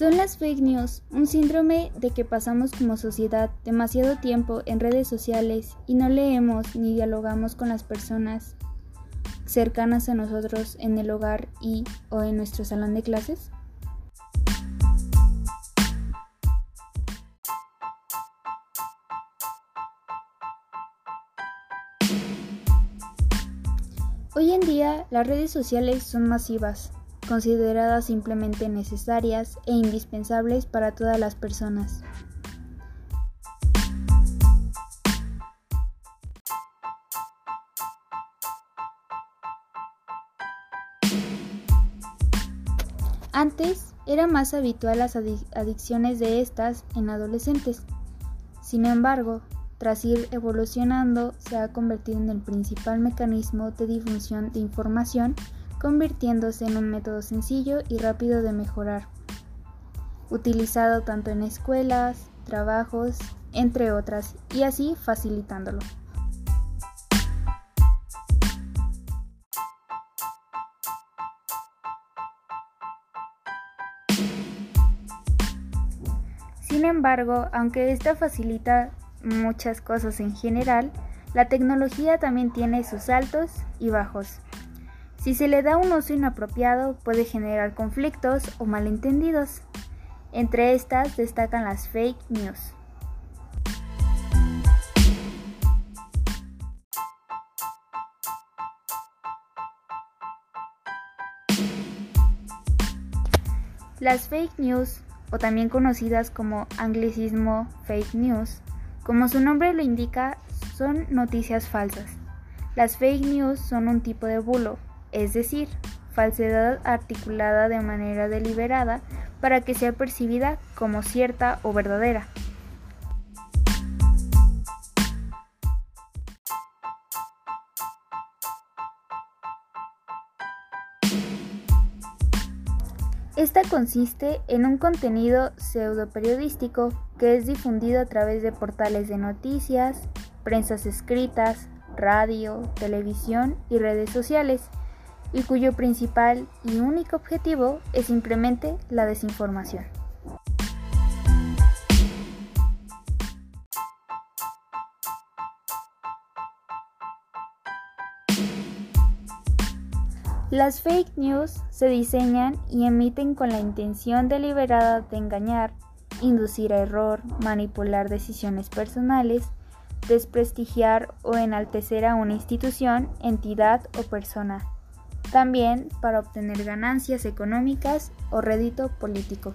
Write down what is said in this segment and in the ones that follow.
Son las fake news, un síndrome de que pasamos como sociedad demasiado tiempo en redes sociales y no leemos ni dialogamos con las personas cercanas a nosotros en el hogar y o en nuestro salón de clases? Hoy en día las redes sociales son masivas, consideradas simplemente necesarias e indispensables para todas las personas. Antes era más habitual las adicciones de estas en adolescentes. Sin embargo, tras ir evolucionando, se ha convertido en el principal mecanismo de difusión de información, convirtiéndose en un método sencillo y rápido de mejorar, utilizado tanto en escuelas, trabajos, entre otras, y así facilitándolo. Sin embargo, aunque esta facilita muchas cosas en general, la tecnología también tiene sus altos y bajos. Si se le da un uso inapropiado puede generar conflictos o malentendidos. Entre estas destacan las fake news. Las fake news o también conocidas como anglicismo fake news. Como su nombre lo indica, son noticias falsas. Las fake news son un tipo de bulo, es decir, falsedad articulada de manera deliberada para que sea percibida como cierta o verdadera. Esta consiste en un contenido pseudo-periodístico que es difundido a través de portales de noticias, prensas escritas, radio, televisión y redes sociales, y cuyo principal y único objetivo es simplemente la desinformación. Las fake news se diseñan y emiten con la intención deliberada de engañar, inducir a error, manipular decisiones personales, desprestigiar o enaltecer a una institución, entidad o persona. También para obtener ganancias económicas o rédito político.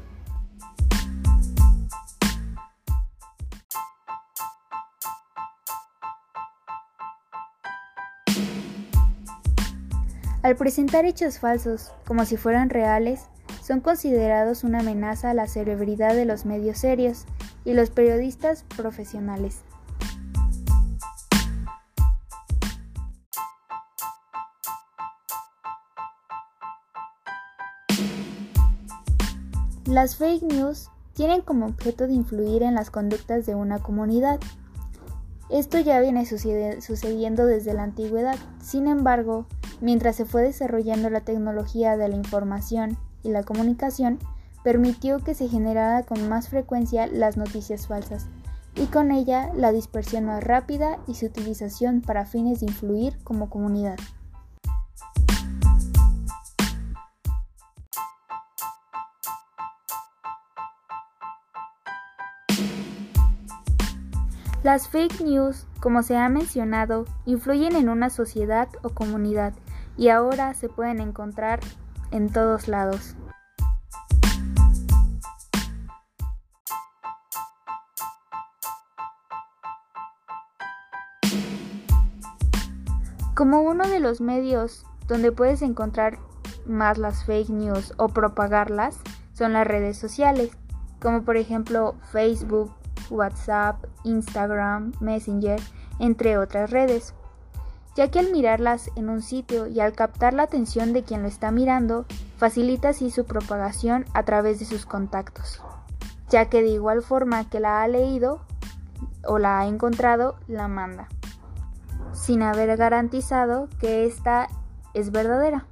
Al presentar hechos falsos como si fueran reales, son considerados una amenaza a la celebridad de los medios serios y los periodistas profesionales. Las fake news tienen como objeto de influir en las conductas de una comunidad. Esto ya viene sucediendo desde la antigüedad. Sin embargo, mientras se fue desarrollando la tecnología de la información y la comunicación, permitió que se generara con más frecuencia las noticias falsas y con ella la dispersión más rápida y su utilización para fines de influir como comunidad. Las fake news, como se ha mencionado, influyen en una sociedad o comunidad y ahora se pueden encontrar en todos lados. Como uno de los medios donde puedes encontrar más las fake news o propagarlas son las redes sociales, como por ejemplo Facebook, WhatsApp, Instagram, Messenger, entre otras redes ya que al mirarlas en un sitio y al captar la atención de quien lo está mirando, facilita así su propagación a través de sus contactos, ya que de igual forma que la ha leído o la ha encontrado, la manda, sin haber garantizado que esta es verdadera.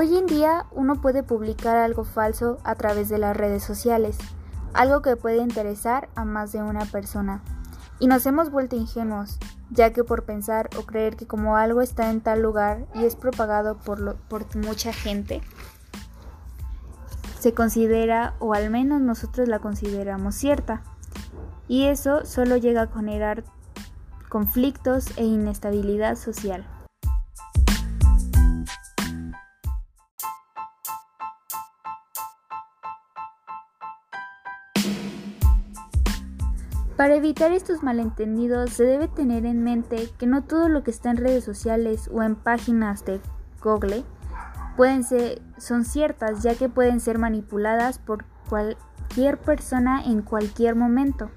Hoy en día uno puede publicar algo falso a través de las redes sociales, algo que puede interesar a más de una persona. Y nos hemos vuelto ingenuos, ya que por pensar o creer que como algo está en tal lugar y es propagado por, por mucha gente, se considera, o al menos nosotros la consideramos cierta. Y eso solo llega a generar conflictos e inestabilidad social. Para evitar estos malentendidos se debe tener en mente que no todo lo que está en redes sociales o en páginas de Google pueden ser, son ciertas ya que pueden ser manipuladas por cualquier persona en cualquier momento.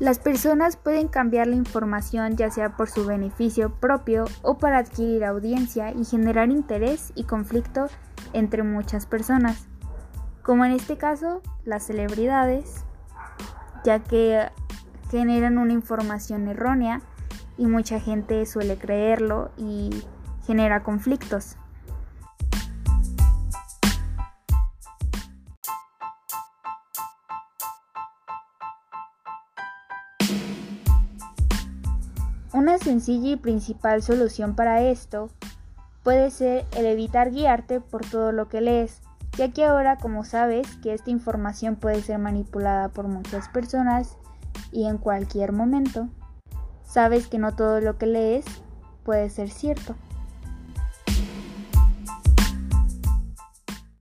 Las personas pueden cambiar la información ya sea por su beneficio propio o para adquirir audiencia y generar interés y conflicto entre muchas personas, como en este caso las celebridades, ya que generan una información errónea y mucha gente suele creerlo y genera conflictos. Una sencilla y principal solución para esto puede ser el evitar guiarte por todo lo que lees, ya que ahora como sabes que esta información puede ser manipulada por muchas personas y en cualquier momento, sabes que no todo lo que lees puede ser cierto.